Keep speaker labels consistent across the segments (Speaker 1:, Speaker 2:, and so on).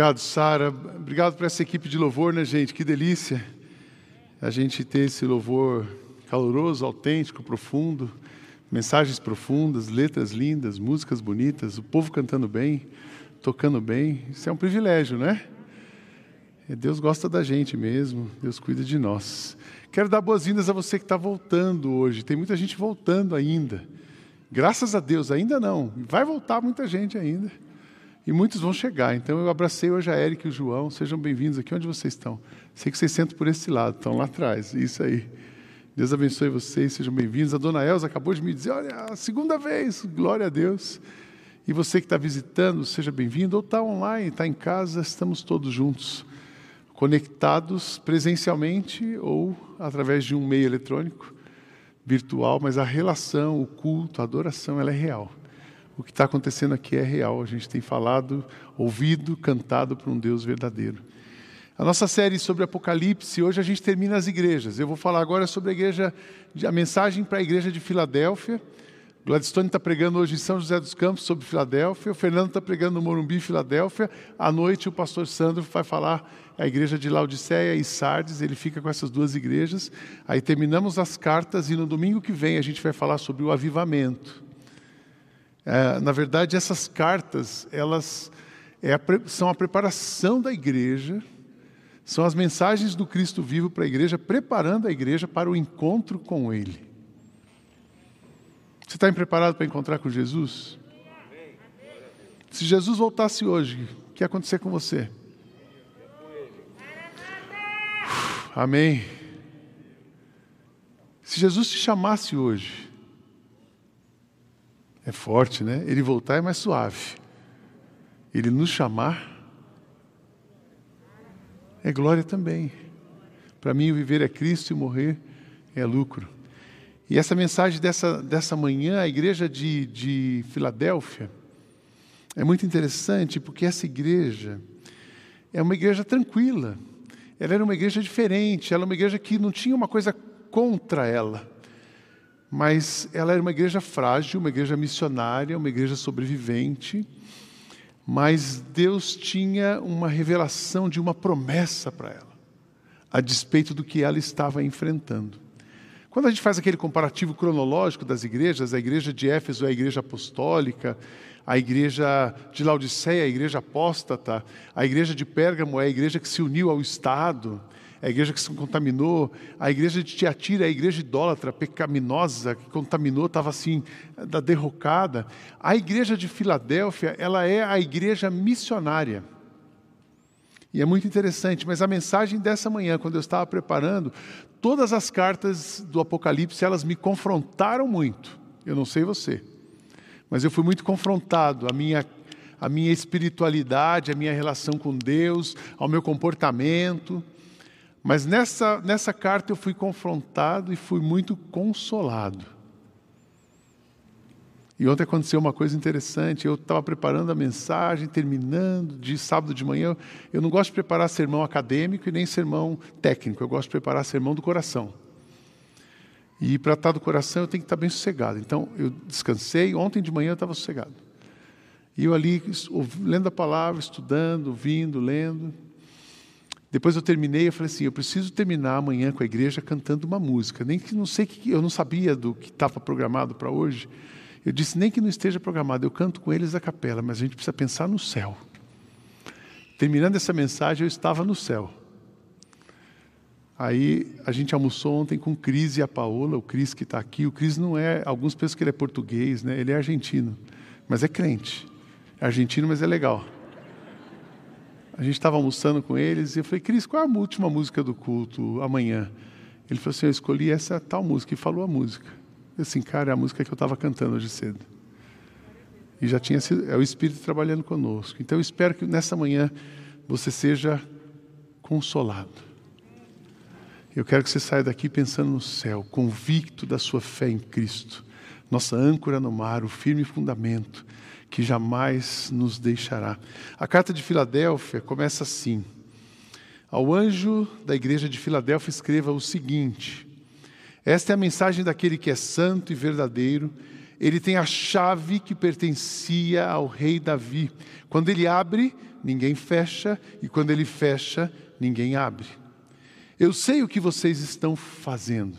Speaker 1: Obrigado, Sara. Obrigado por essa equipe de louvor, né, gente? Que delícia a gente ter esse louvor caloroso, autêntico, profundo, mensagens profundas, letras lindas, músicas bonitas, o povo cantando bem, tocando bem. Isso é um privilégio, né? Deus gosta da gente mesmo, Deus cuida de nós. Quero dar boas-vindas a você que está voltando hoje. Tem muita gente voltando ainda. Graças a Deus, ainda não. Vai voltar muita gente ainda. E muitos vão chegar. Então eu abracei hoje a Eric e o João. Sejam bem-vindos aqui onde vocês estão. Sei que vocês sentam por esse lado, estão lá atrás. Isso aí. Deus abençoe vocês, sejam bem-vindos. A dona Elza acabou de me dizer: olha, a segunda vez, glória a Deus. E você que está visitando, seja bem-vindo. Ou está online, está em casa, estamos todos juntos, conectados presencialmente ou através de um meio eletrônico, virtual, mas a relação, o culto, a adoração, ela é real o que está acontecendo aqui é real. A gente tem falado, ouvido, cantado por um Deus verdadeiro. A nossa série sobre Apocalipse, hoje a gente termina as igrejas. Eu vou falar agora sobre a igreja, a mensagem para a igreja de Filadélfia. Gladstone está pregando hoje em São José dos Campos sobre Filadélfia. O Fernando está pregando no Morumbi, Filadélfia. À noite o pastor Sandro vai falar a igreja de Laodiceia e Sardes. Ele fica com essas duas igrejas. Aí terminamos as cartas e no domingo que vem a gente vai falar sobre o avivamento. É, na verdade, essas cartas, elas é a, são a preparação da igreja, são as mensagens do Cristo vivo para a igreja, preparando a igreja para o encontro com Ele. Você está preparado para encontrar com Jesus? Se Jesus voltasse hoje, o que ia acontecer com você? Amém. Se Jesus te chamasse hoje, é forte, né? Ele voltar é mais suave. Ele nos chamar é glória também. Para mim, viver é Cristo e morrer é lucro. E essa mensagem dessa, dessa manhã, a igreja de, de Filadélfia, é muito interessante porque essa igreja é uma igreja tranquila. Ela era uma igreja diferente, ela é uma igreja que não tinha uma coisa contra ela mas ela era uma igreja frágil, uma igreja missionária, uma igreja sobrevivente, mas Deus tinha uma revelação de uma promessa para ela, a despeito do que ela estava enfrentando. Quando a gente faz aquele comparativo cronológico das igrejas, a igreja de Éfeso é a igreja apostólica, a igreja de Laodiceia é a igreja apóstata, a igreja de Pérgamo é a igreja que se uniu ao Estado, a igreja que se contaminou, a igreja de Tiatira, a igreja idólatra, pecaminosa, que contaminou, estava assim, da derrocada. A igreja de Filadélfia, ela é a igreja missionária. E é muito interessante, mas a mensagem dessa manhã, quando eu estava preparando, todas as cartas do Apocalipse, elas me confrontaram muito. Eu não sei você, mas eu fui muito confrontado, a minha a minha espiritualidade, a minha relação com Deus, ao meu comportamento. Mas nessa, nessa carta eu fui confrontado e fui muito consolado. E ontem aconteceu uma coisa interessante. Eu estava preparando a mensagem, terminando de sábado de manhã. Eu não gosto de preparar sermão acadêmico e nem sermão técnico. Eu gosto de preparar sermão do coração. E para estar do coração eu tenho que estar bem sossegado. Então eu descansei. Ontem de manhã eu estava sossegado. E eu ali lendo a palavra, estudando, ouvindo, lendo. Depois eu terminei, eu falei assim, eu preciso terminar amanhã com a igreja cantando uma música, nem que não sei que eu não sabia do que estava programado para hoje. Eu disse nem que não esteja programado, eu canto com eles a capela, mas a gente precisa pensar no céu. Terminando essa mensagem, eu estava no céu. Aí a gente almoçou ontem com o Cris e a Paola, o Cris que está aqui. O Cris não é, alguns pensam que ele é português, né? ele é argentino, mas é crente. É argentino, mas é legal a gente estava almoçando com eles e eu falei, Cris, qual é a última música do culto amanhã? Ele falou assim, eu escolhi essa tal música e falou a música. Eu assim, cara, é a música que eu estava cantando hoje cedo. E já tinha sido, é o Espírito trabalhando conosco. Então eu espero que nessa manhã você seja consolado. Eu quero que você saia daqui pensando no céu, convicto da sua fé em Cristo, nossa âncora no mar, o firme fundamento que jamais nos deixará. A carta de Filadélfia começa assim: Ao anjo da igreja de Filadélfia, escreva o seguinte: Esta é a mensagem daquele que é santo e verdadeiro, Ele tem a chave que pertencia ao rei Davi. Quando ele abre, ninguém fecha, e quando ele fecha, ninguém abre. Eu sei o que vocês estão fazendo.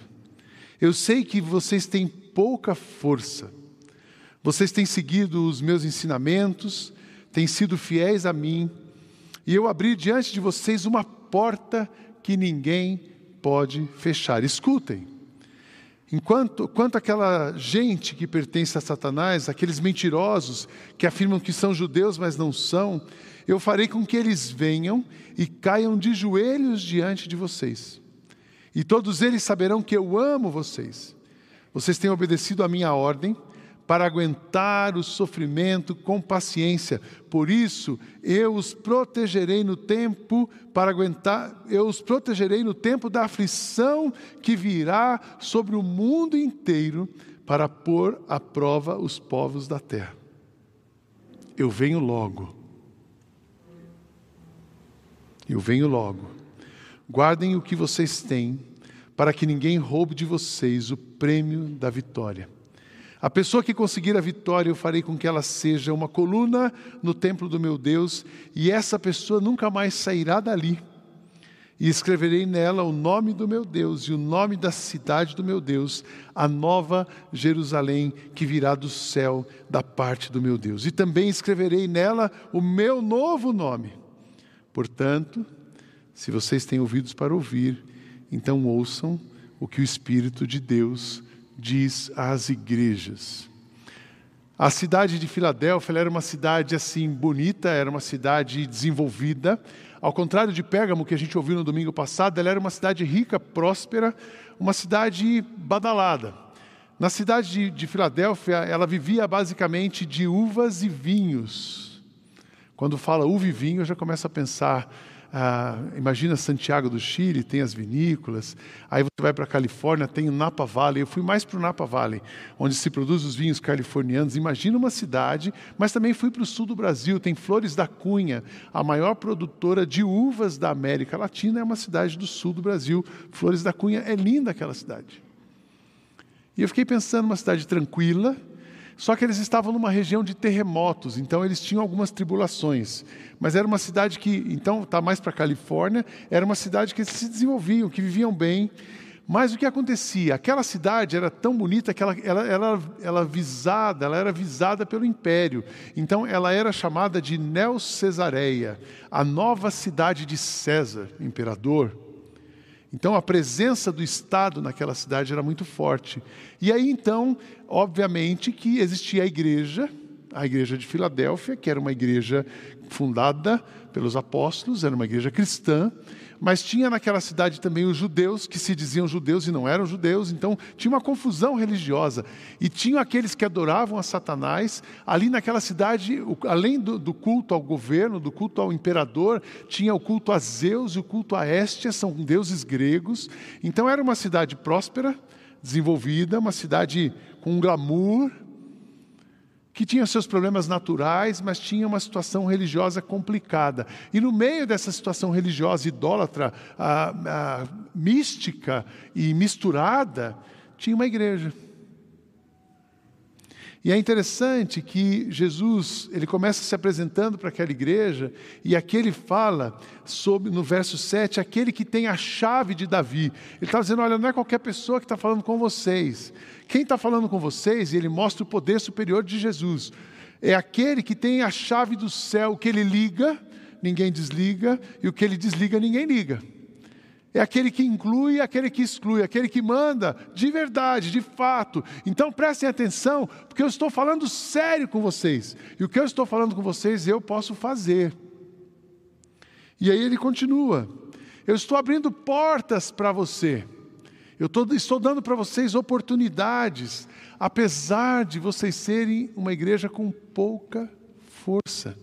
Speaker 1: Eu sei que vocês têm pouca força. Vocês têm seguido os meus ensinamentos, têm sido fiéis a mim, e eu abri diante de vocês uma porta que ninguém pode fechar. Escutem. Enquanto quanto aquela gente que pertence a Satanás, aqueles mentirosos que afirmam que são judeus, mas não são, eu farei com que eles venham e caiam de joelhos diante de vocês. E todos eles saberão que eu amo vocês. Vocês têm obedecido à minha ordem para aguentar o sofrimento com paciência. Por isso, eu os protegerei no tempo para aguentar, eu os protegerei no tempo da aflição que virá sobre o mundo inteiro para pôr à prova os povos da terra. Eu venho logo. Eu venho logo. Guardem o que vocês têm, para que ninguém roube de vocês o prêmio da vitória. A pessoa que conseguir a vitória, eu farei com que ela seja uma coluna no templo do meu Deus, e essa pessoa nunca mais sairá dali. E escreverei nela o nome do meu Deus e o nome da cidade do meu Deus, a nova Jerusalém que virá do céu da parte do meu Deus. E também escreverei nela o meu novo nome. Portanto, se vocês têm ouvidos para ouvir, então ouçam o que o Espírito de Deus diz às igrejas. A cidade de Filadélfia era uma cidade assim bonita, era uma cidade desenvolvida. Ao contrário de Pérgamo, que a gente ouviu no domingo passado, ela era uma cidade rica, próspera, uma cidade badalada. Na cidade de, de Filadélfia, ela vivia basicamente de uvas e vinhos. Quando fala uva e vinho, eu já começo a pensar ah, imagina Santiago do Chile, tem as vinícolas. Aí você vai para a Califórnia, tem o Napa Valley. Eu fui mais para o Napa Valley, onde se produz os vinhos californianos. Imagina uma cidade, mas também fui para o sul do Brasil. Tem Flores da Cunha, a maior produtora de uvas da América Latina, é uma cidade do sul do Brasil. Flores da Cunha é linda aquela cidade. E eu fiquei pensando, uma cidade tranquila, só que eles estavam numa região de terremotos, então eles tinham algumas tribulações. Mas era uma cidade que, então, está mais para a Califórnia, era uma cidade que se desenvolviam, que viviam bem. Mas o que acontecia? Aquela cidade era tão bonita que ela, ela, ela, ela, visada, ela era visada pelo império. Então ela era chamada de Neo-Cesareia, a nova cidade de César, imperador. Então a presença do Estado naquela cidade era muito forte. E aí então, obviamente, que existia a igreja, a igreja de Filadélfia, que era uma igreja fundada pelos apóstolos, era uma igreja cristã, mas tinha naquela cidade também os judeus que se diziam judeus e não eram judeus, então tinha uma confusão religiosa. E tinham aqueles que adoravam a Satanás. Ali naquela cidade, além do, do culto ao governo, do culto ao imperador, tinha o culto a Zeus e o culto a Héstia, são deuses gregos. Então era uma cidade próspera, desenvolvida, uma cidade com glamour, que tinha seus problemas naturais, mas tinha uma situação religiosa complicada. E no meio dessa situação religiosa idólatra, a, a, mística e misturada, tinha uma igreja. E é interessante que Jesus, ele começa se apresentando para aquela igreja, e aqui ele fala sobre, no verso 7, aquele que tem a chave de Davi. Ele está dizendo: olha, não é qualquer pessoa que está falando com vocês. Quem está falando com vocês, e ele mostra o poder superior de Jesus, é aquele que tem a chave do céu, que ele liga, ninguém desliga, e o que ele desliga, ninguém liga. É aquele que inclui, aquele que exclui, aquele que manda de verdade, de fato. Então prestem atenção, porque eu estou falando sério com vocês. E o que eu estou falando com vocês eu posso fazer. E aí ele continua: Eu estou abrindo portas para você. Eu estou dando para vocês oportunidades, apesar de vocês serem uma igreja com pouca força.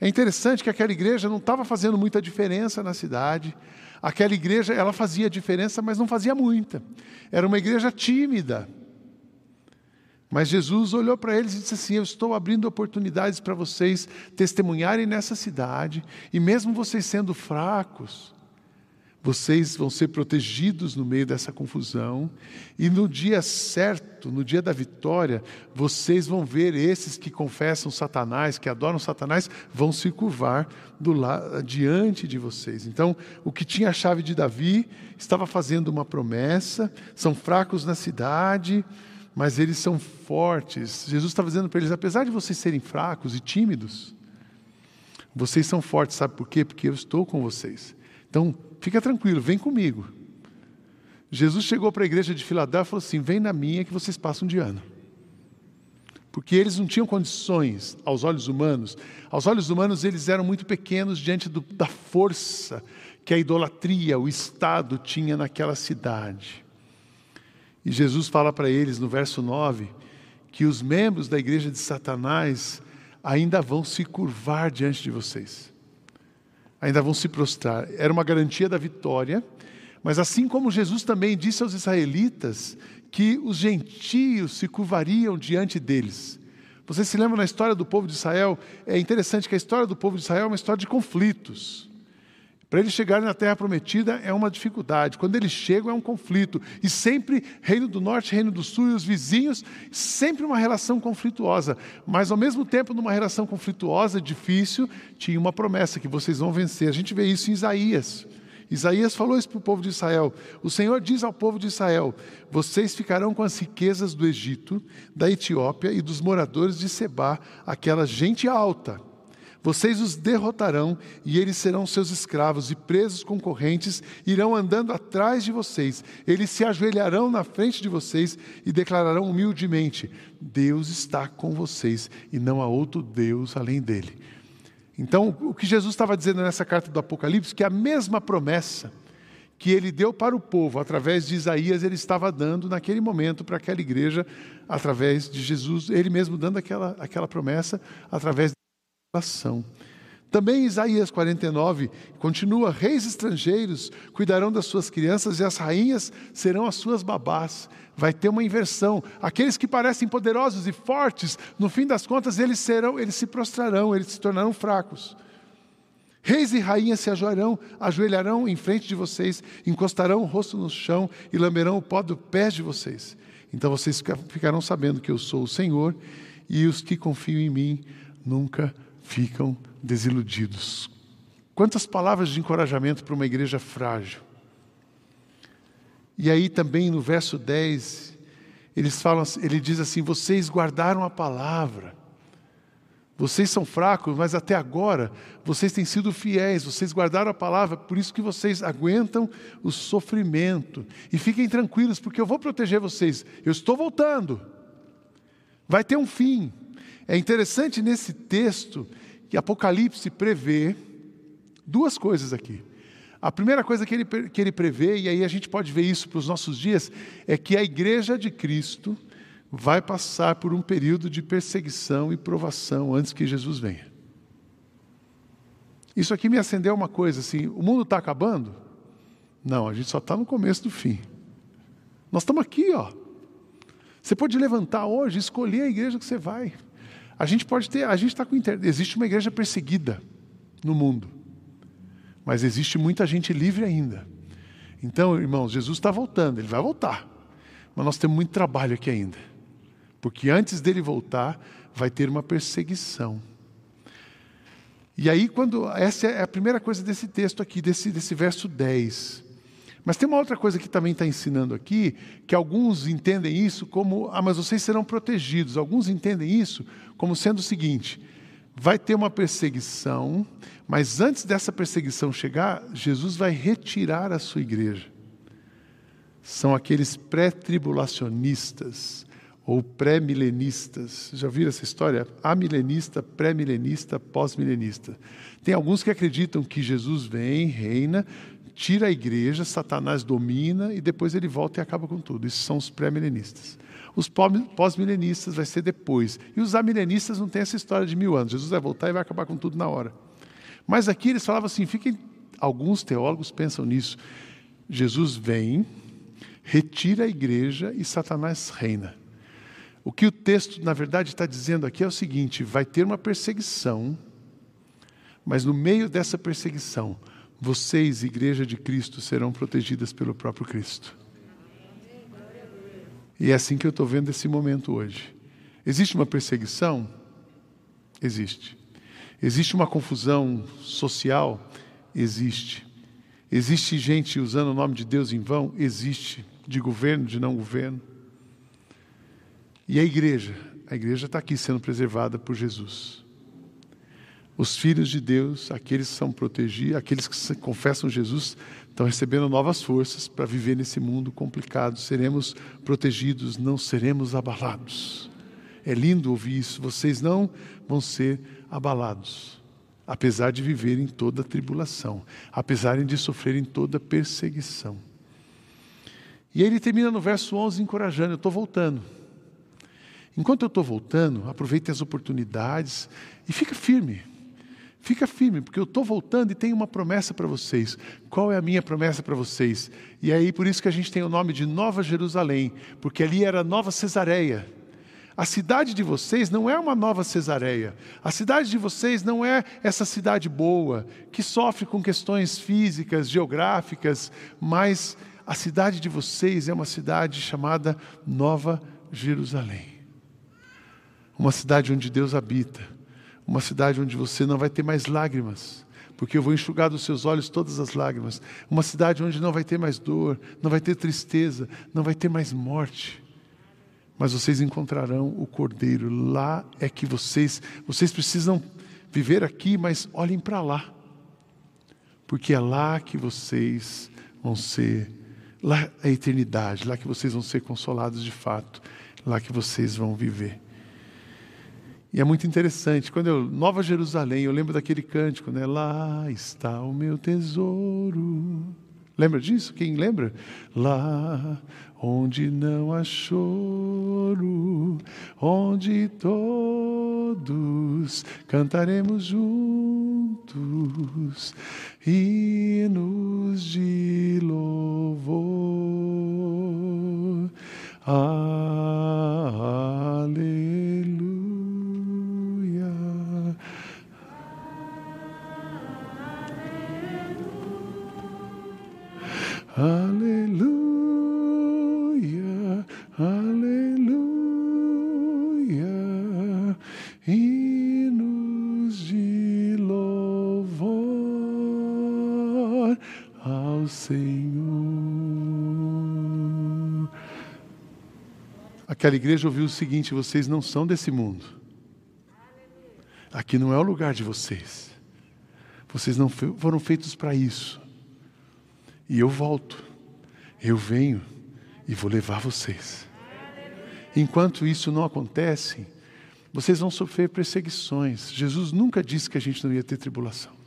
Speaker 1: É interessante que aquela igreja não estava fazendo muita diferença na cidade. Aquela igreja, ela fazia diferença, mas não fazia muita. Era uma igreja tímida. Mas Jesus olhou para eles e disse assim: Eu estou abrindo oportunidades para vocês testemunharem nessa cidade, e mesmo vocês sendo fracos, vocês vão ser protegidos no meio dessa confusão, e no dia certo, no dia da vitória, vocês vão ver esses que confessam Satanás, que adoram Satanás, vão se curvar do lado, diante de vocês. Então, o que tinha a chave de Davi estava fazendo uma promessa, são fracos na cidade, mas eles são fortes. Jesus estava dizendo para eles: apesar de vocês serem fracos e tímidos, vocês são fortes, sabe por quê? Porque eu estou com vocês. Então, fica tranquilo, vem comigo. Jesus chegou para a igreja de Filadélfia e falou assim: vem na minha que vocês passam de ano. Porque eles não tinham condições, aos olhos humanos, aos olhos humanos eles eram muito pequenos diante do, da força que a idolatria, o Estado tinha naquela cidade. E Jesus fala para eles no verso 9 que os membros da igreja de Satanás ainda vão se curvar diante de vocês ainda vão se prostrar. Era uma garantia da vitória, mas assim como Jesus também disse aos israelitas que os gentios se curvariam diante deles. Você se lembra na história do povo de Israel? É interessante que a história do povo de Israel é uma história de conflitos. Para eles chegarem na Terra Prometida é uma dificuldade. Quando eles chegam é um conflito. E sempre, Reino do Norte, Reino do Sul e os vizinhos, sempre uma relação conflituosa. Mas ao mesmo tempo, numa relação conflituosa, difícil, tinha uma promessa que vocês vão vencer. A gente vê isso em Isaías. Isaías falou isso para o povo de Israel. O Senhor diz ao povo de Israel: Vocês ficarão com as riquezas do Egito, da Etiópia e dos moradores de Seba, aquela gente alta vocês os derrotarão e eles serão seus escravos, e presos concorrentes irão andando atrás de vocês. Eles se ajoelharão na frente de vocês e declararão humildemente: Deus está com vocês e não há outro Deus além dele. Então, o que Jesus estava dizendo nessa carta do Apocalipse, que a mesma promessa que ele deu para o povo através de Isaías, ele estava dando naquele momento para aquela igreja, através de Jesus, ele mesmo dando aquela, aquela promessa através Também Isaías 49 continua: reis estrangeiros cuidarão das suas crianças e as rainhas serão as suas babás. Vai ter uma inversão. Aqueles que parecem poderosos e fortes, no fim das contas, eles serão, eles se prostrarão, eles se tornarão fracos. Reis e rainhas se ajoelharão, ajoelharão em frente de vocês, encostarão o rosto no chão e lamberão o pó do pés de vocês. Então vocês ficarão sabendo que eu sou o Senhor e os que confiam em mim nunca ficam desiludidos. Quantas palavras de encorajamento para uma igreja frágil. E aí também no verso 10, eles falam, ele diz assim: "Vocês guardaram a palavra. Vocês são fracos, mas até agora vocês têm sido fiéis, vocês guardaram a palavra, por isso que vocês aguentam o sofrimento. E fiquem tranquilos, porque eu vou proteger vocês. Eu estou voltando. Vai ter um fim. É interessante nesse texto que Apocalipse prevê duas coisas aqui. A primeira coisa que ele, que ele prevê, e aí a gente pode ver isso para os nossos dias, é que a igreja de Cristo vai passar por um período de perseguição e provação antes que Jesus venha. Isso aqui me acendeu uma coisa assim: o mundo está acabando? Não, a gente só está no começo do fim. Nós estamos aqui, ó. Você pode levantar hoje escolher a igreja que você vai. A gente pode ter, a gente está com existe uma igreja perseguida no mundo, mas existe muita gente livre ainda. Então, irmãos, Jesus está voltando, ele vai voltar, mas nós temos muito trabalho aqui ainda, porque antes dele voltar, vai ter uma perseguição. E aí, quando essa é a primeira coisa desse texto aqui, desse, desse verso 10. Mas tem uma outra coisa que também está ensinando aqui, que alguns entendem isso como, ah, mas vocês serão protegidos. Alguns entendem isso como sendo o seguinte: vai ter uma perseguição, mas antes dessa perseguição chegar, Jesus vai retirar a sua igreja. São aqueles pré-tribulacionistas ou pré-milenistas. Já viram essa história? Amilenista, pré-milenista, pós-milenista. Tem alguns que acreditam que Jesus vem, reina, tira a igreja, Satanás domina e depois ele volta e acaba com tudo. Isso são os pré-milenistas. Os pós-milenistas vai ser depois. E os amilenistas não têm essa história de mil anos. Jesus vai voltar e vai acabar com tudo na hora. Mas aqui eles falavam assim: fiquem. Alguns teólogos pensam nisso. Jesus vem, retira a igreja e Satanás reina. O que o texto, na verdade, está dizendo aqui é o seguinte: vai ter uma perseguição, mas no meio dessa perseguição, vocês, Igreja de Cristo, serão protegidas pelo próprio Cristo. E é assim que eu estou vendo esse momento hoje. Existe uma perseguição? Existe. Existe uma confusão social? Existe. Existe gente usando o nome de Deus em vão? Existe. De governo, de não governo. E a igreja? A igreja está aqui sendo preservada por Jesus. Os filhos de Deus, aqueles que são protegidos, aqueles que confessam Jesus, estão recebendo novas forças para viver nesse mundo complicado. Seremos protegidos, não seremos abalados. É lindo ouvir isso. Vocês não vão ser abalados, apesar de viverem toda tribulação, apesar de sofrerem toda perseguição. E aí ele termina no verso 11 encorajando: Eu estou voltando. Enquanto eu estou voltando, aproveite as oportunidades e fica firme. Fica firme, porque eu estou voltando e tenho uma promessa para vocês. Qual é a minha promessa para vocês? E aí, por isso que a gente tem o nome de Nova Jerusalém, porque ali era Nova Cesareia. A cidade de vocês não é uma nova Cesareia. A cidade de vocês não é essa cidade boa, que sofre com questões físicas, geográficas, mas a cidade de vocês é uma cidade chamada Nova Jerusalém. Uma cidade onde Deus habita uma cidade onde você não vai ter mais lágrimas, porque eu vou enxugar dos seus olhos todas as lágrimas. Uma cidade onde não vai ter mais dor, não vai ter tristeza, não vai ter mais morte. Mas vocês encontrarão o Cordeiro. Lá é que vocês, vocês precisam viver aqui, mas olhem para lá. Porque é lá que vocês vão ser, lá é a eternidade, lá que vocês vão ser consolados de fato, lá que vocês vão viver. E é muito interessante, quando eu, Nova Jerusalém, eu lembro daquele cântico, né? Lá está o meu tesouro. Lembra disso? Quem lembra? Lá onde não há choro, onde todos cantaremos juntos hinos de louvor. Aleluia. Aleluia, aleluia, hinos de louvor ao Senhor. Aquela igreja ouviu o seguinte: vocês não são desse mundo. Aqui não é o lugar de vocês. Vocês não foram feitos para isso. E eu volto, eu venho e vou levar vocês. Enquanto isso não acontece, vocês vão sofrer perseguições. Jesus nunca disse que a gente não ia ter tribulação.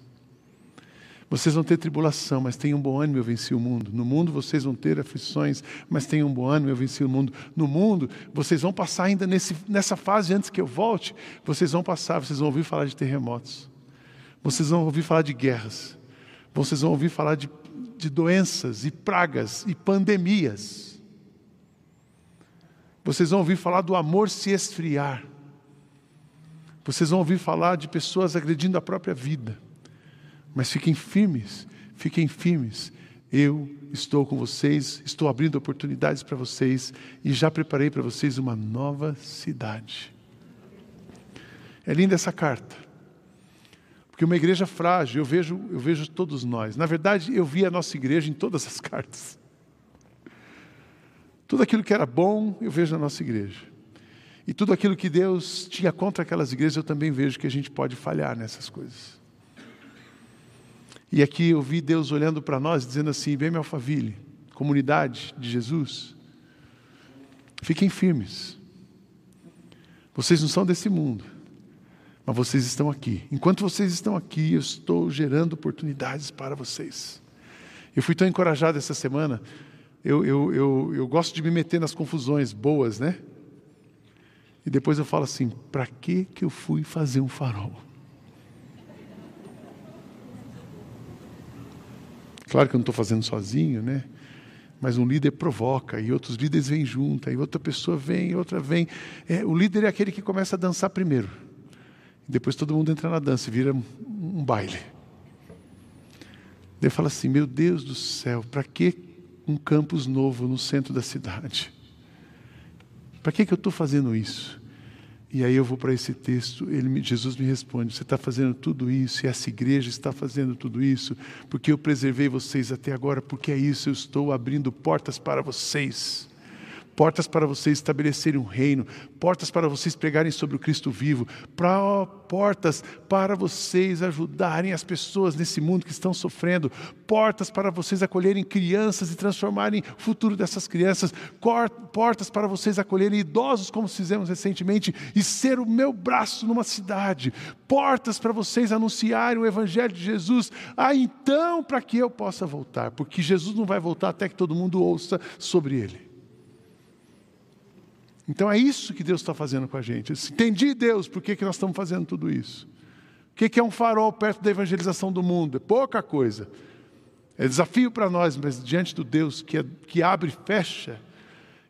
Speaker 1: Vocês vão ter tribulação, mas tenham um bom ânimo, eu venci o mundo. No mundo vocês vão ter aflições, mas tenham um bom ânimo, eu venci o mundo. No mundo, vocês vão passar ainda nesse, nessa fase antes que eu volte, vocês vão passar, vocês vão ouvir falar de terremotos. Vocês vão ouvir falar de guerras. Vocês vão ouvir falar de de doenças e pragas e pandemias. Vocês vão ouvir falar do amor se esfriar. Vocês vão ouvir falar de pessoas agredindo a própria vida. Mas fiquem firmes, fiquem firmes. Eu estou com vocês, estou abrindo oportunidades para vocês e já preparei para vocês uma nova cidade. É linda essa carta. Porque uma igreja frágil, eu vejo, eu vejo todos nós. Na verdade, eu vi a nossa igreja em todas as cartas. Tudo aquilo que era bom, eu vejo na nossa igreja. E tudo aquilo que Deus tinha contra aquelas igrejas, eu também vejo que a gente pode falhar nessas coisas. E aqui eu vi Deus olhando para nós, dizendo assim: meu Alphaville, comunidade de Jesus, fiquem firmes. Vocês não são desse mundo. Mas vocês estão aqui. Enquanto vocês estão aqui, eu estou gerando oportunidades para vocês. Eu fui tão encorajado essa semana. Eu, eu, eu, eu gosto de me meter nas confusões boas, né? E depois eu falo assim: para que, que eu fui fazer um farol? Claro que eu não estou fazendo sozinho, né? Mas um líder provoca, e outros líderes vêm junto, aí outra pessoa vem, outra vem. É, o líder é aquele que começa a dançar primeiro. Depois todo mundo entra na dança vira um baile. Eu falo assim: meu Deus do céu, para que um campus novo no centro da cidade? Para que, que eu estou fazendo isso? E aí eu vou para esse texto, ele, Jesus me responde: Você está fazendo tudo isso, e essa igreja está fazendo tudo isso, porque eu preservei vocês até agora, porque é isso, eu estou abrindo portas para vocês portas para vocês estabelecerem um reino, portas para vocês pregarem sobre o Cristo vivo, pra, portas para vocês ajudarem as pessoas nesse mundo que estão sofrendo, portas para vocês acolherem crianças e transformarem o futuro dessas crianças, portas para vocês acolherem idosos, como fizemos recentemente, e ser o meu braço numa cidade, portas para vocês anunciarem o Evangelho de Jesus, ah, então, para que eu possa voltar, porque Jesus não vai voltar até que todo mundo ouça sobre ele. Então é isso que Deus está fazendo com a gente. Entendi, Deus, por que, que nós estamos fazendo tudo isso. O que, que é um farol perto da evangelização do mundo? É pouca coisa. É desafio para nós, mas diante do Deus que, é, que abre e fecha,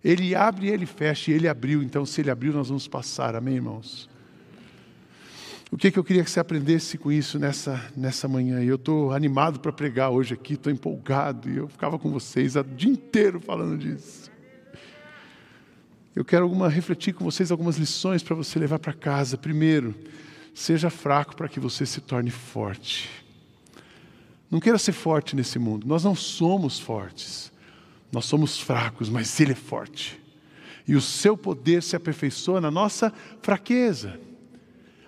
Speaker 1: Ele abre e Ele fecha, e Ele abriu, então se Ele abriu, nós vamos passar, amém, irmãos? O que, que eu queria que você aprendesse com isso nessa, nessa manhã? Eu estou animado para pregar hoje aqui, estou empolgado, e eu ficava com vocês o dia inteiro falando disso. Eu quero alguma, refletir com vocês algumas lições para você levar para casa. Primeiro, seja fraco para que você se torne forte. Não queira ser forte nesse mundo. Nós não somos fortes. Nós somos fracos, mas Ele é forte. E o seu poder se aperfeiçoa na nossa fraqueza.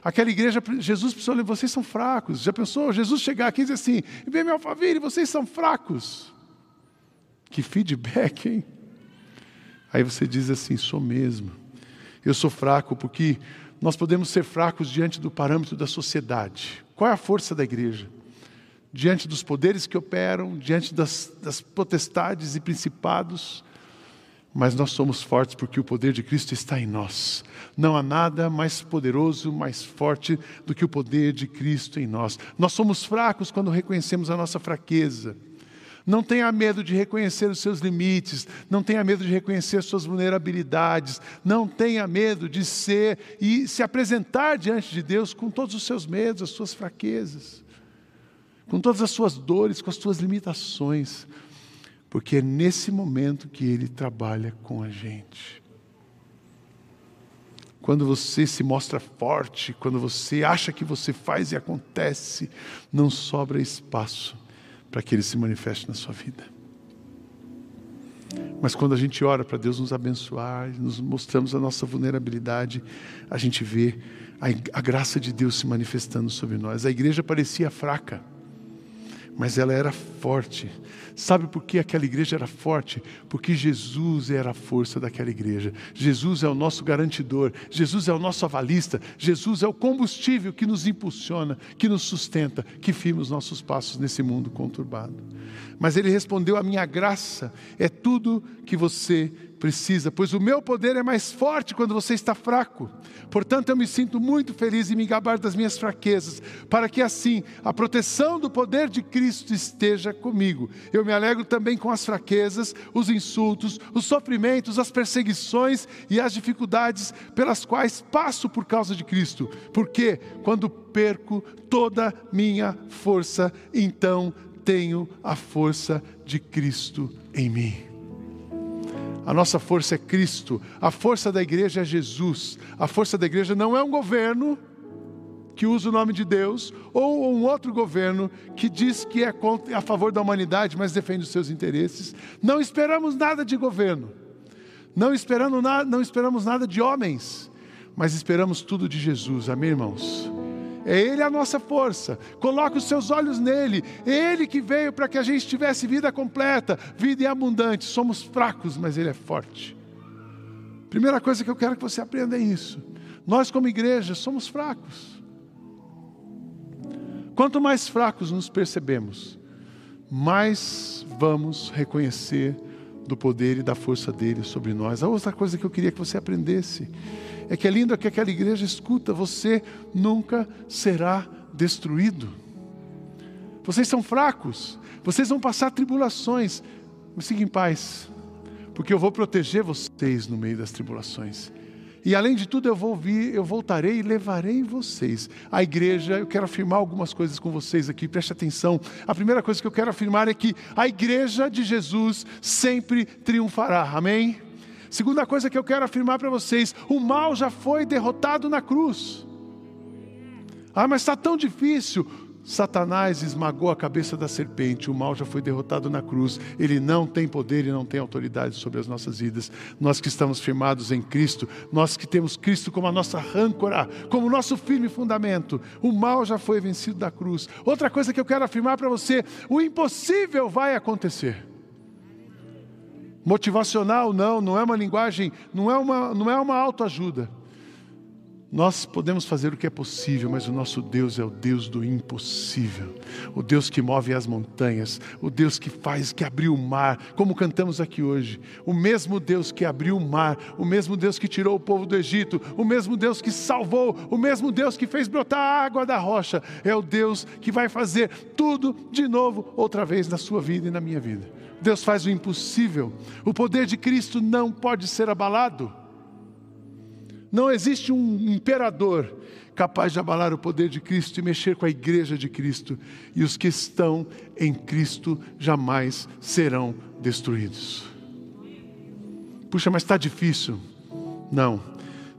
Speaker 1: Aquela igreja, Jesus pensou, vocês são fracos. Já pensou? Jesus chegar aqui e dizer assim: vem meu Alphaville, vocês são fracos. Que feedback, hein? Aí você diz assim: sou mesmo. Eu sou fraco porque nós podemos ser fracos diante do parâmetro da sociedade. Qual é a força da igreja? Diante dos poderes que operam, diante das, das potestades e principados. Mas nós somos fortes porque o poder de Cristo está em nós. Não há nada mais poderoso, mais forte do que o poder de Cristo em nós. Nós somos fracos quando reconhecemos a nossa fraqueza. Não tenha medo de reconhecer os seus limites, não tenha medo de reconhecer as suas vulnerabilidades, não tenha medo de ser e se apresentar diante de Deus com todos os seus medos, as suas fraquezas, com todas as suas dores, com as suas limitações, porque é nesse momento que Ele trabalha com a gente. Quando você se mostra forte, quando você acha que você faz e acontece, não sobra espaço para que Ele se manifeste na sua vida. Mas quando a gente ora para Deus nos abençoar, nos mostramos a nossa vulnerabilidade, a gente vê a, a graça de Deus se manifestando sobre nós. A igreja parecia fraca, mas ela era forte. Sabe por que aquela igreja era forte? Porque Jesus era a força daquela igreja. Jesus é o nosso garantidor, Jesus é o nosso avalista, Jesus é o combustível que nos impulsiona, que nos sustenta, que firma os nossos passos nesse mundo conturbado. Mas ele respondeu: A minha graça é tudo que você precisa, pois o meu poder é mais forte quando você está fraco. Portanto, eu me sinto muito feliz em me gabar das minhas fraquezas, para que assim a proteção do poder de Cristo esteja comigo. Eu me alegro também com as fraquezas, os insultos, os sofrimentos, as perseguições e as dificuldades pelas quais passo por causa de Cristo. Porque quando perco toda minha força, então tenho a força de Cristo em mim. A nossa força é Cristo, a força da igreja é Jesus. A força da igreja não é um governo que usa o nome de Deus, ou um outro governo que diz que é a favor da humanidade, mas defende os seus interesses. Não esperamos nada de governo, não, esperando na, não esperamos nada de homens, mas esperamos tudo de Jesus, amém, irmãos? É Ele a nossa força. Coloque os seus olhos nele. É Ele que veio para que a gente tivesse vida completa, vida abundante. Somos fracos, mas Ele é forte. Primeira coisa que eu quero que você aprenda é isso. Nós, como igreja, somos fracos. Quanto mais fracos nos percebemos, mais vamos reconhecer do poder e da força dele sobre nós. A outra coisa que eu queria que você aprendesse é que é lindo que aquela igreja escuta: você nunca será destruído. Vocês são fracos, vocês vão passar tribulações, mas siga em paz, porque eu vou proteger vocês no meio das tribulações. E além de tudo, eu vou vir, eu voltarei e levarei vocês. A igreja, eu quero afirmar algumas coisas com vocês aqui, preste atenção. A primeira coisa que eu quero afirmar é que a igreja de Jesus sempre triunfará. Amém? Segunda coisa que eu quero afirmar para vocês: o mal já foi derrotado na cruz. Ah, mas está tão difícil. Satanás esmagou a cabeça da serpente, o mal já foi derrotado na cruz, ele não tem poder e não tem autoridade sobre as nossas vidas. Nós que estamos firmados em Cristo, nós que temos Cristo como a nossa âncora, como nosso firme fundamento, o mal já foi vencido da cruz. Outra coisa que eu quero afirmar para você: o impossível vai acontecer. Motivacional, não, não é uma linguagem, não é uma, não é uma autoajuda. Nós podemos fazer o que é possível, mas o nosso Deus é o Deus do impossível. O Deus que move as montanhas, o Deus que faz, que abriu o mar, como cantamos aqui hoje. O mesmo Deus que abriu o mar, o mesmo Deus que tirou o povo do Egito, o mesmo Deus que salvou, o mesmo Deus que fez brotar a água da rocha, é o Deus que vai fazer tudo de novo, outra vez na sua vida e na minha vida. Deus faz o impossível. O poder de Cristo não pode ser abalado. Não existe um imperador capaz de abalar o poder de Cristo e mexer com a igreja de Cristo. E os que estão em Cristo jamais serão destruídos. Puxa, mas está difícil. Não.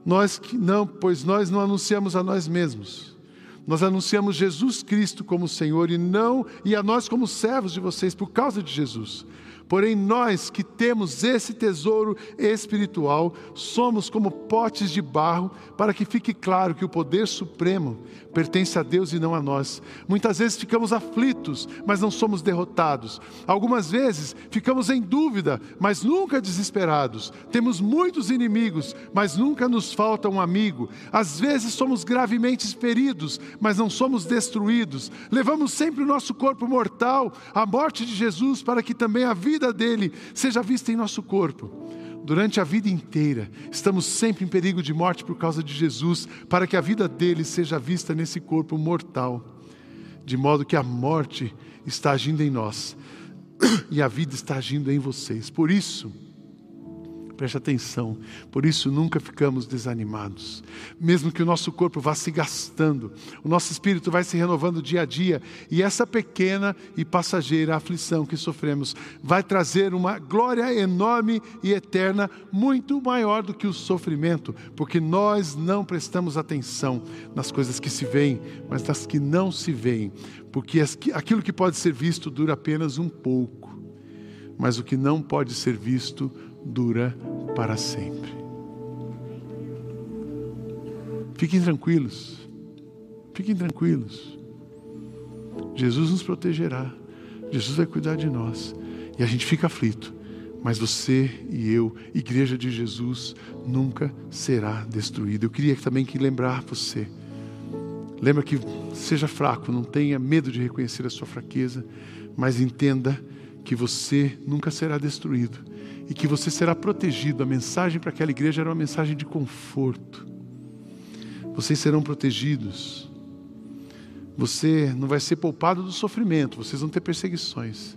Speaker 1: Nós que não, pois nós não anunciamos a nós mesmos. Nós anunciamos Jesus Cristo como Senhor e não e a nós como servos de vocês por causa de Jesus. Porém, nós que temos esse tesouro espiritual, somos como potes de barro, para que fique claro que o poder supremo pertence a Deus e não a nós. Muitas vezes ficamos aflitos, mas não somos derrotados. Algumas vezes ficamos em dúvida, mas nunca desesperados. Temos muitos inimigos, mas nunca nos falta um amigo. Às vezes somos gravemente feridos, mas não somos destruídos. Levamos sempre o nosso corpo mortal à morte de Jesus, para que também a vida dele seja vista em nosso corpo durante a vida inteira, estamos sempre em perigo de morte por causa de Jesus, para que a vida dele seja vista nesse corpo mortal, de modo que a morte está agindo em nós e a vida está agindo em vocês. Por isso, Preste atenção, por isso nunca ficamos desanimados. Mesmo que o nosso corpo vá se gastando, o nosso espírito vai se renovando dia a dia, e essa pequena e passageira aflição que sofremos vai trazer uma glória enorme e eterna, muito maior do que o sofrimento, porque nós não prestamos atenção nas coisas que se veem, mas nas que não se veem, porque aquilo que pode ser visto dura apenas um pouco, mas o que não pode ser visto dura para sempre. Fiquem tranquilos, fiquem tranquilos. Jesus nos protegerá, Jesus vai cuidar de nós. E a gente fica aflito, mas você e eu, igreja de Jesus, nunca será destruída. Eu queria também que lembrar você. Lembra que seja fraco, não tenha medo de reconhecer a sua fraqueza, mas entenda que você nunca será destruído e que você será protegido. A mensagem para aquela igreja era uma mensagem de conforto. Vocês serão protegidos. Você não vai ser poupado do sofrimento, vocês vão ter perseguições.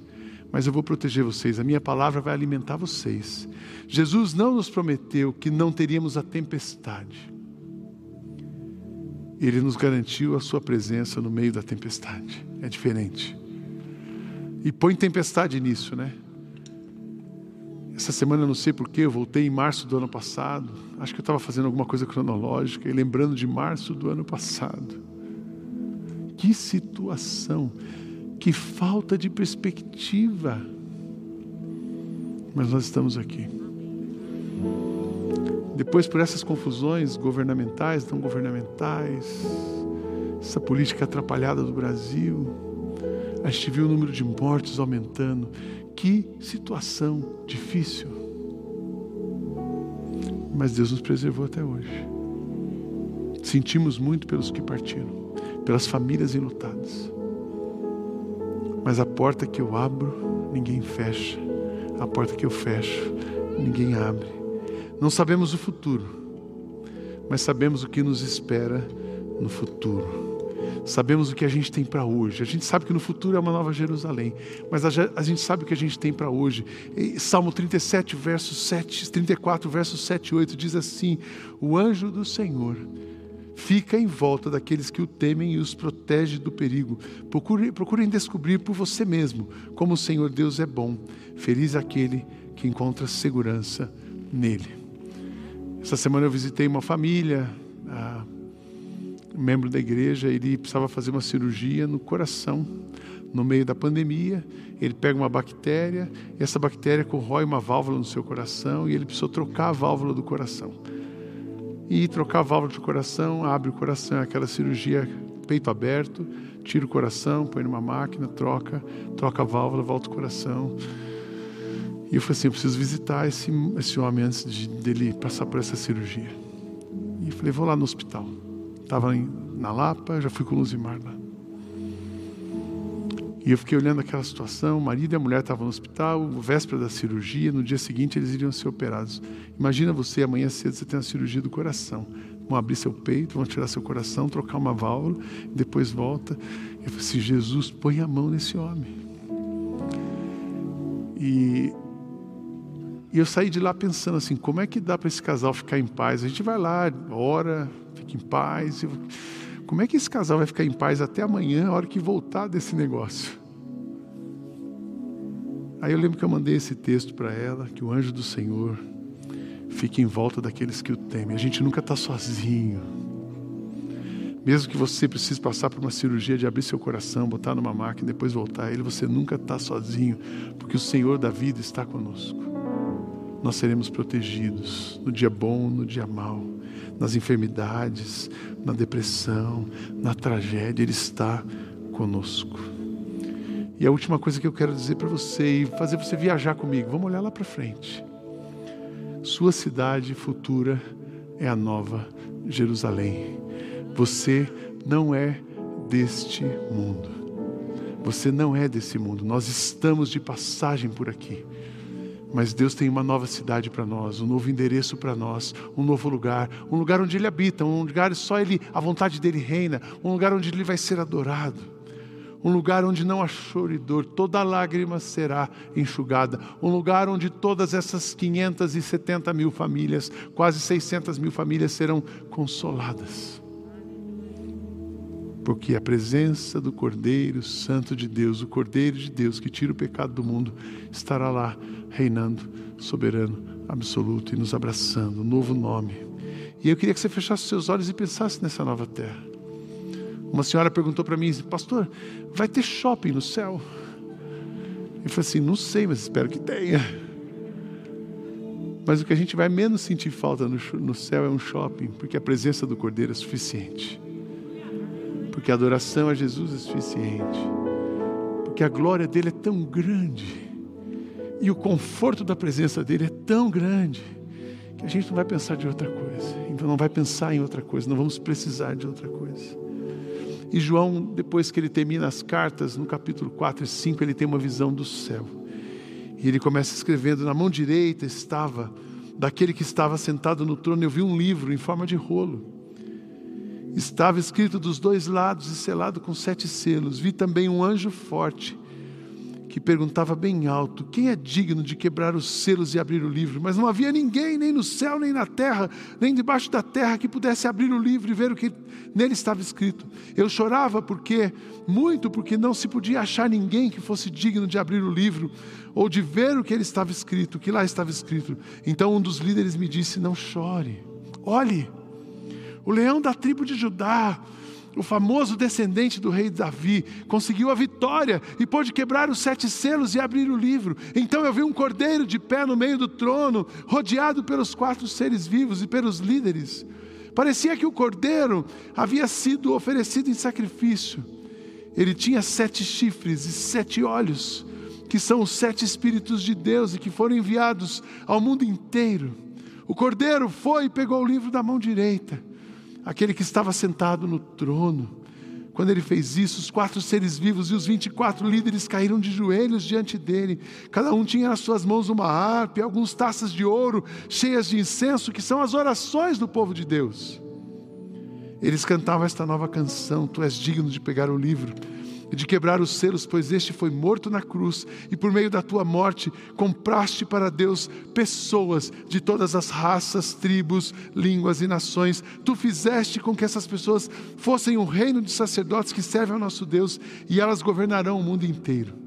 Speaker 1: Mas eu vou proteger vocês, a minha palavra vai alimentar vocês. Jesus não nos prometeu que não teríamos a tempestade. Ele nos garantiu a sua presença no meio da tempestade. É diferente. E põe tempestade nisso, né? Essa semana não sei porquê, eu voltei em março do ano passado. Acho que eu estava fazendo alguma coisa cronológica e lembrando de março do ano passado. Que situação, que falta de perspectiva. Mas nós estamos aqui. Depois, por essas confusões governamentais, não governamentais, essa política atrapalhada do Brasil, a gente viu o número de mortes aumentando. Que situação difícil. Mas Deus nos preservou até hoje. Sentimos muito pelos que partiram, pelas famílias enlutadas. Mas a porta que eu abro, ninguém fecha. A porta que eu fecho, ninguém abre. Não sabemos o futuro, mas sabemos o que nos espera no futuro. Sabemos o que a gente tem para hoje. A gente sabe que no futuro é uma nova Jerusalém, mas a, gente sabe o que a gente tem para hoje. E Salmo 37, verso 7, 34, verso 7 e 8 diz assim: O anjo do Senhor fica em volta daqueles que o temem e os protege do perigo. Procure, procurem descobrir por você mesmo como o Senhor Deus é bom. Feliz aquele que encontra segurança nele. Essa semana eu visitei uma família. Ah, membro da igreja, ele precisava fazer uma cirurgia no coração. No meio da pandemia, ele pega uma bactéria, essa bactéria corrói uma válvula no seu coração e ele precisou trocar a válvula do coração. E trocar a válvula do coração, abre o coração, é aquela cirurgia peito aberto, tira o coração, põe numa máquina, troca, troca a válvula, volta o coração. E eu falei assim, eu preciso visitar esse, esse homem antes de, dele passar por essa cirurgia. E falei, vou lá no hospital. Estava na Lapa, já fui com Luzimar lá. E eu fiquei olhando aquela situação, o marido e a mulher estavam no hospital, véspera da cirurgia, no dia seguinte eles iriam ser operados. Imagina você, amanhã cedo você tem uma cirurgia do coração. Vão abrir seu peito, vão tirar seu coração, trocar uma válvula, depois volta. Eu falei assim, Jesus, põe a mão nesse homem. E, e eu saí de lá pensando assim, como é que dá para esse casal ficar em paz? A gente vai lá, ora, fique em paz. Como é que esse casal vai ficar em paz até amanhã, a hora que voltar desse negócio? Aí eu lembro que eu mandei esse texto para ela, que o anjo do Senhor fique em volta daqueles que o temem. A gente nunca está sozinho. Mesmo que você precise passar por uma cirurgia de abrir seu coração, botar numa máquina e depois voltar a ele, você nunca está sozinho, porque o Senhor da vida está conosco. Nós seremos protegidos no dia bom, no dia mau nas enfermidades, na depressão, na tragédia, Ele está conosco. E a última coisa que eu quero dizer para você e fazer você viajar comigo, vamos olhar lá para frente. Sua cidade futura é a nova Jerusalém. Você não é deste mundo. Você não é desse mundo. Nós estamos de passagem por aqui. Mas Deus tem uma nova cidade para nós, um novo endereço para nós, um novo lugar, um lugar onde Ele habita, um lugar só Ele, a vontade dele reina, um lugar onde Ele vai ser adorado, um lugar onde não há choro e dor, toda lágrima será enxugada, um lugar onde todas essas 570 mil famílias, quase 600 mil famílias serão consoladas porque a presença do Cordeiro Santo de Deus, o Cordeiro de Deus que tira o pecado do mundo, estará lá reinando, soberano, absoluto e nos abraçando, um novo nome. E eu queria que você fechasse seus olhos e pensasse nessa nova terra. Uma senhora perguntou para mim, pastor, vai ter shopping no céu? Eu falei assim, não sei, mas espero que tenha. Mas o que a gente vai menos sentir falta no, no céu é um shopping, porque a presença do Cordeiro é suficiente porque a adoração a Jesus é suficiente, porque a glória dele é tão grande e o conforto da presença dele é tão grande que a gente não vai pensar de outra coisa, então não vai pensar em outra coisa, não vamos precisar de outra coisa. E João, depois que ele termina as cartas, no capítulo 4 e 5, ele tem uma visão do céu. E ele começa escrevendo: na mão direita estava, daquele que estava sentado no trono, eu vi um livro em forma de rolo Estava escrito dos dois lados e selado com sete selos. Vi também um anjo forte que perguntava bem alto: Quem é digno de quebrar os selos e abrir o livro? Mas não havia ninguém, nem no céu, nem na terra, nem debaixo da terra, que pudesse abrir o livro e ver o que nele estava escrito. Eu chorava porque, muito porque não se podia achar ninguém que fosse digno de abrir o livro ou de ver o que ele estava escrito, o que lá estava escrito. Então um dos líderes me disse: Não chore, olhe o leão da tribo de Judá, o famoso descendente do rei Davi, conseguiu a vitória e pôde quebrar os sete selos e abrir o livro. Então eu vi um cordeiro de pé no meio do trono, rodeado pelos quatro seres vivos e pelos líderes. Parecia que o cordeiro havia sido oferecido em sacrifício. Ele tinha sete chifres e sete olhos, que são os sete Espíritos de Deus e que foram enviados ao mundo inteiro. O cordeiro foi e pegou o livro da mão direita aquele que estava sentado no trono. Quando ele fez isso, os quatro seres vivos e os vinte e quatro líderes caíram de joelhos diante dele. Cada um tinha nas suas mãos uma harpa e algumas taças de ouro cheias de incenso, que são as orações do povo de Deus. Eles cantavam esta nova canção: Tu és digno de pegar o livro e de quebrar os selos, pois este foi morto na cruz, e por meio da tua morte compraste para Deus pessoas de todas as raças, tribos, línguas e nações. Tu fizeste com que essas pessoas fossem um reino de sacerdotes que servem ao nosso Deus, e elas governarão o mundo inteiro.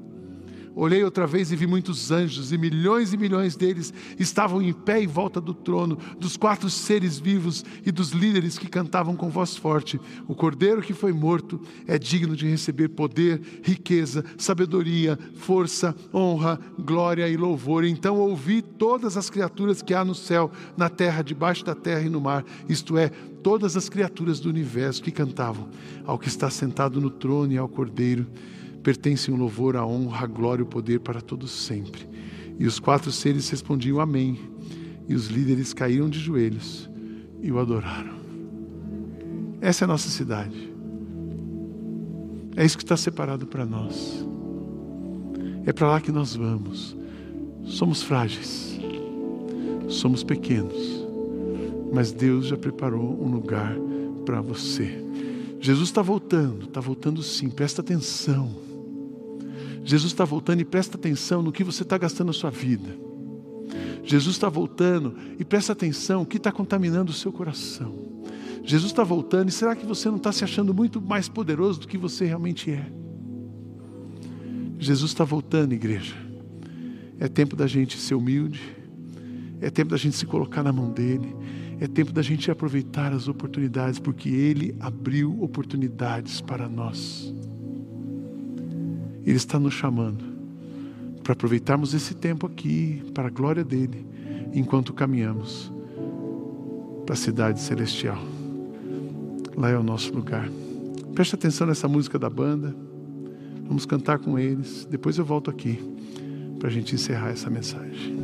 Speaker 1: Olhei outra vez e vi muitos anjos, e milhões e milhões deles estavam em pé em volta do trono, dos quatro seres vivos e dos líderes que cantavam com voz forte: O cordeiro que foi morto é digno de receber poder, riqueza, sabedoria, força, honra, glória e louvor. Então ouvi todas as criaturas que há no céu, na terra, debaixo da terra e no mar, isto é, todas as criaturas do universo que cantavam ao que está sentado no trono e ao cordeiro pertencem o louvor, a honra, a glória e o poder para todos sempre. E os quatro seres respondiam amém. E os líderes caíram de joelhos e o adoraram. Essa é a nossa cidade. É isso que está separado para nós. É para lá que nós vamos. Somos frágeis, somos pequenos, mas Deus já preparou um lugar para você. Jesus está voltando, está voltando sim, presta atenção. Jesus está voltando e presta atenção no que você está gastando a sua vida. Jesus está voltando e presta atenção no que está contaminando o seu coração. Jesus está voltando e será que você não está se achando muito mais poderoso do que você realmente é? Jesus está voltando, igreja. É tempo da gente ser humilde, é tempo da gente se colocar na mão dEle, é tempo da gente aproveitar as oportunidades, porque Ele abriu oportunidades para nós. Ele está nos chamando para aproveitarmos esse tempo aqui para a glória dele, enquanto caminhamos para a cidade celestial. Lá é o nosso lugar. Preste atenção nessa música da banda. Vamos cantar com eles. Depois eu volto aqui para a gente encerrar essa mensagem.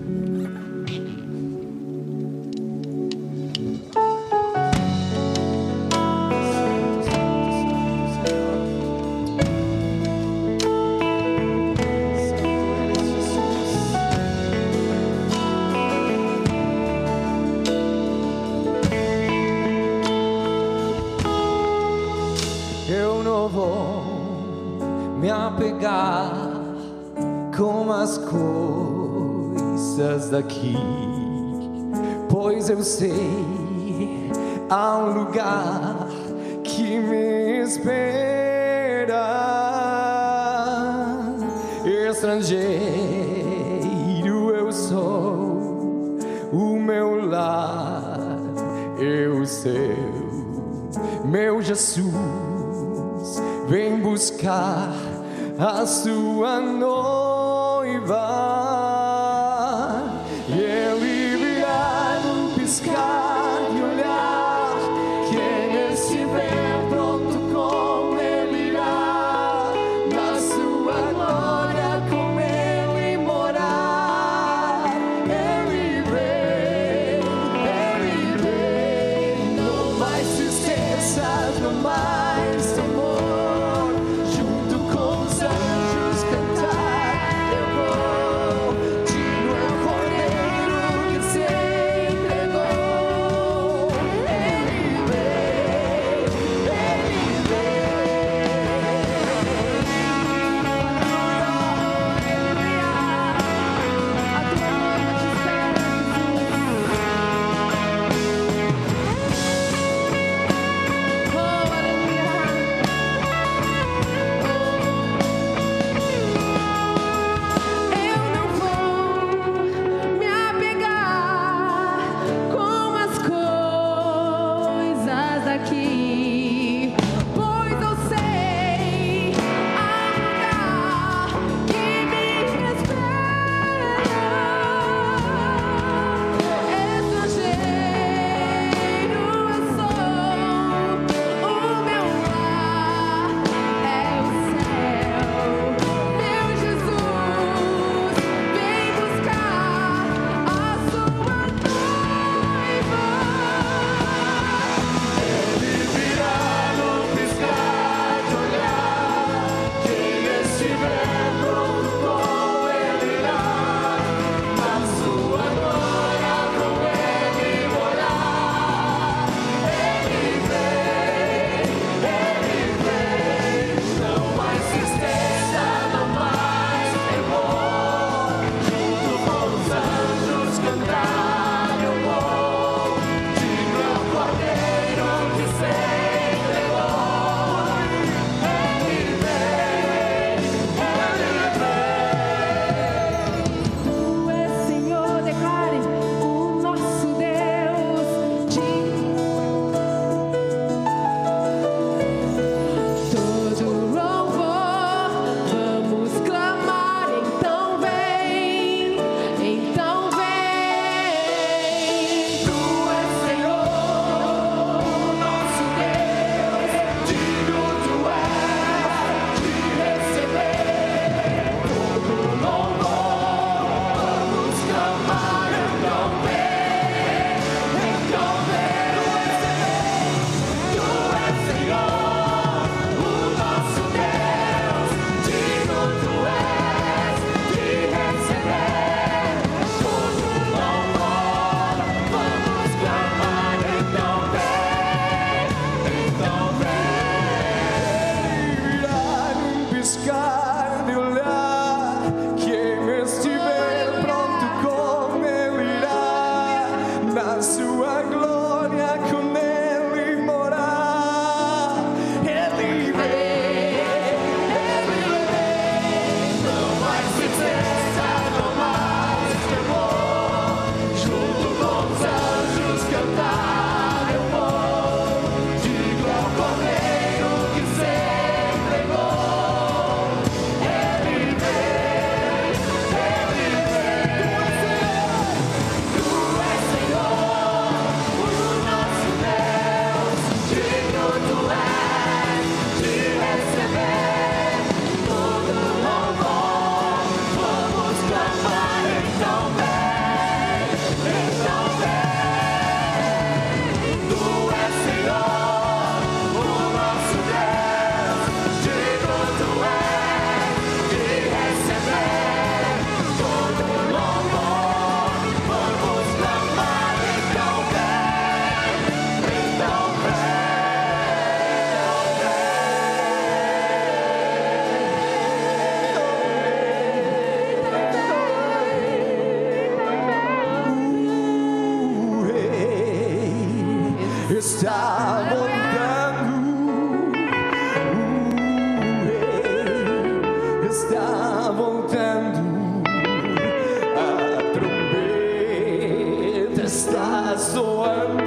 Speaker 2: Está soando. O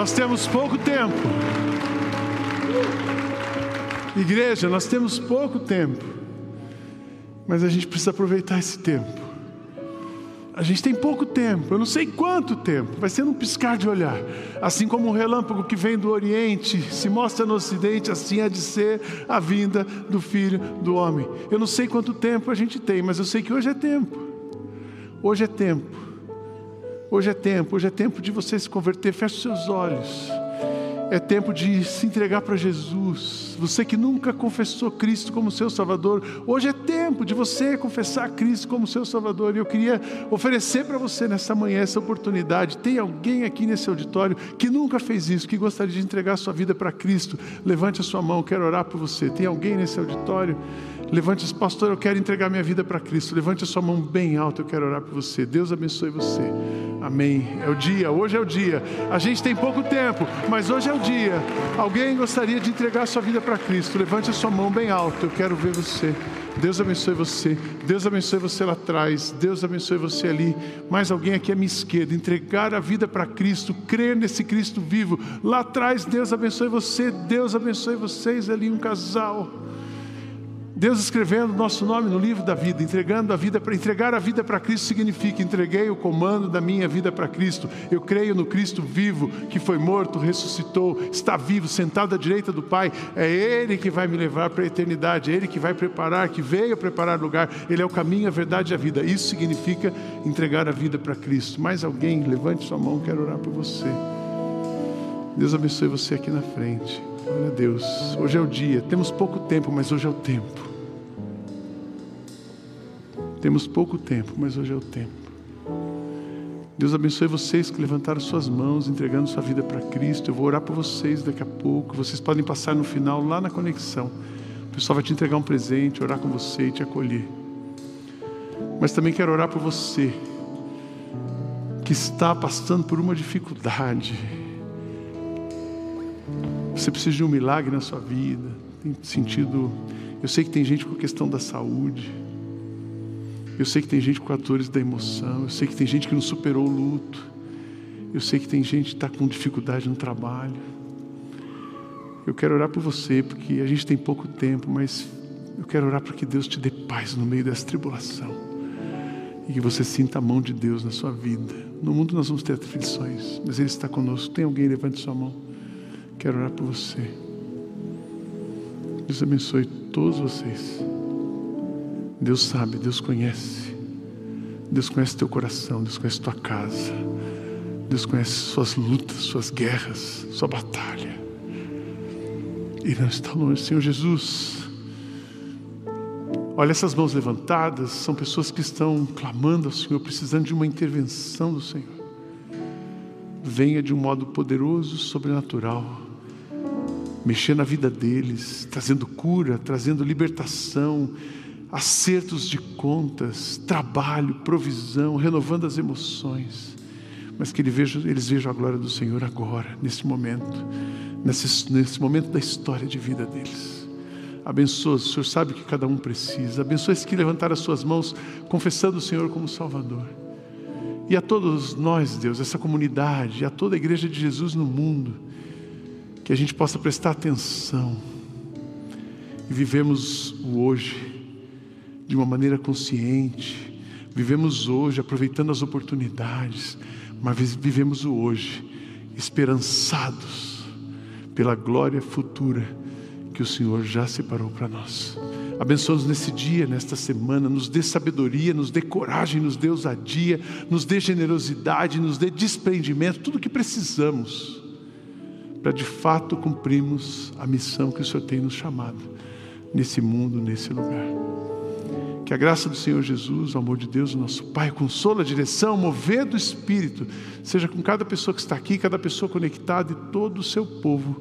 Speaker 1: Nós temos pouco tempo. Igreja, nós temos pouco tempo. Mas a gente precisa aproveitar esse tempo. A gente tem pouco tempo, eu não sei quanto tempo, vai ser num piscar de olhar. Assim como um relâmpago que vem do Oriente se mostra no Ocidente, assim há de ser a vinda do Filho do Homem. Eu não sei quanto tempo a gente tem, mas eu sei que hoje é tempo. Hoje é tempo. Hoje é tempo, hoje é tempo de você se converter. Feche os seus olhos. É tempo de se entregar para Jesus. Você que nunca confessou Cristo como seu Salvador, hoje é tempo de você confessar Cristo como seu Salvador. E eu queria oferecer para você nessa manhã essa oportunidade. Tem alguém aqui nesse auditório que nunca fez isso, que gostaria de entregar sua vida para Cristo? Levante a sua mão, quero orar por você. Tem alguém nesse auditório? Levante, esse pastor, eu quero entregar minha vida para Cristo. Levante a sua mão bem alta, eu quero orar por você. Deus abençoe você. Amém. É o dia, hoje é o dia. A gente tem pouco tempo, mas hoje é o dia. Alguém gostaria de entregar sua vida para Cristo? Levante a sua mão bem alta, eu quero ver você. Deus abençoe você. Deus abençoe você lá atrás. Deus abençoe você ali. Mais alguém aqui à minha esquerda. Entregar a vida para Cristo, crer nesse Cristo vivo. Lá atrás, Deus abençoe você. Deus abençoe vocês ali, um casal. Deus escrevendo nosso nome no livro da vida, entregando a vida para entregar a vida para Cristo significa entreguei o comando da minha vida para Cristo. Eu creio no Cristo vivo que foi morto, ressuscitou, está vivo, sentado à direita do Pai. É Ele que vai me levar para a eternidade. É Ele que vai preparar, que veio preparar lugar. Ele é o caminho, a verdade e a vida. Isso significa entregar a vida para Cristo. Mais alguém, levante sua mão, quero orar por você. Deus abençoe você aqui na frente. Glória a Deus. Hoje é o dia. Temos pouco tempo, mas hoje é o tempo. Temos pouco tempo, mas hoje é o tempo. Deus abençoe vocês que levantaram suas mãos, entregando sua vida para Cristo. Eu vou orar por vocês daqui a pouco. Vocês podem passar no final, lá na conexão. O pessoal vai te entregar um presente, orar com você e te acolher. Mas também quero orar por você que está passando por uma dificuldade. Você precisa de um milagre na sua vida. Tem sentido. Eu sei que tem gente com questão da saúde. Eu sei que tem gente com atores da emoção. Eu sei que tem gente que não superou o luto. Eu sei que tem gente que está com dificuldade no trabalho. Eu quero orar por você, porque a gente tem pouco tempo, mas eu quero orar para que Deus te dê paz no meio dessa tribulação. E que você sinta a mão de Deus na sua vida. No mundo nós vamos ter aflições, mas Ele está conosco. Tem alguém? Levante sua mão. Quero orar por você. Deus abençoe todos vocês. Deus sabe, Deus conhece. Deus conhece teu coração, Deus conhece tua casa. Deus conhece suas lutas, suas guerras, sua batalha. Ele não está longe, Senhor Jesus. Olha essas mãos levantadas, são pessoas que estão clamando ao Senhor, precisando de uma intervenção do Senhor. Venha de um modo poderoso, sobrenatural, mexer na vida deles, trazendo cura, trazendo libertação, acertos de contas, trabalho, provisão, renovando as emoções. Mas que eles vejam, eles vejam a glória do Senhor agora, nesse momento, nesse, nesse momento da história de vida deles. Abençoa, o Senhor sabe que cada um precisa. Abençoa esses que levantaram as suas mãos, confessando o Senhor como Salvador. E a todos nós, Deus, essa comunidade, a toda a igreja de Jesus no mundo, que a gente possa prestar atenção e vivemos o hoje de uma maneira consciente, vivemos hoje aproveitando as oportunidades, mas vivemos o hoje esperançados pela glória futura que o Senhor já separou para nós. Abençoa-nos nesse dia, nesta semana, nos dê sabedoria, nos dê coragem, nos dê ousadia, nos dê generosidade, nos dê desprendimento, tudo o que precisamos para de fato cumprirmos a missão que o Senhor tem nos chamado nesse mundo, nesse lugar. Que a graça do Senhor Jesus, o amor de Deus, o nosso Pai, consola, a direção, mover do Espírito, seja com cada pessoa que está aqui, cada pessoa conectada e todo o seu povo.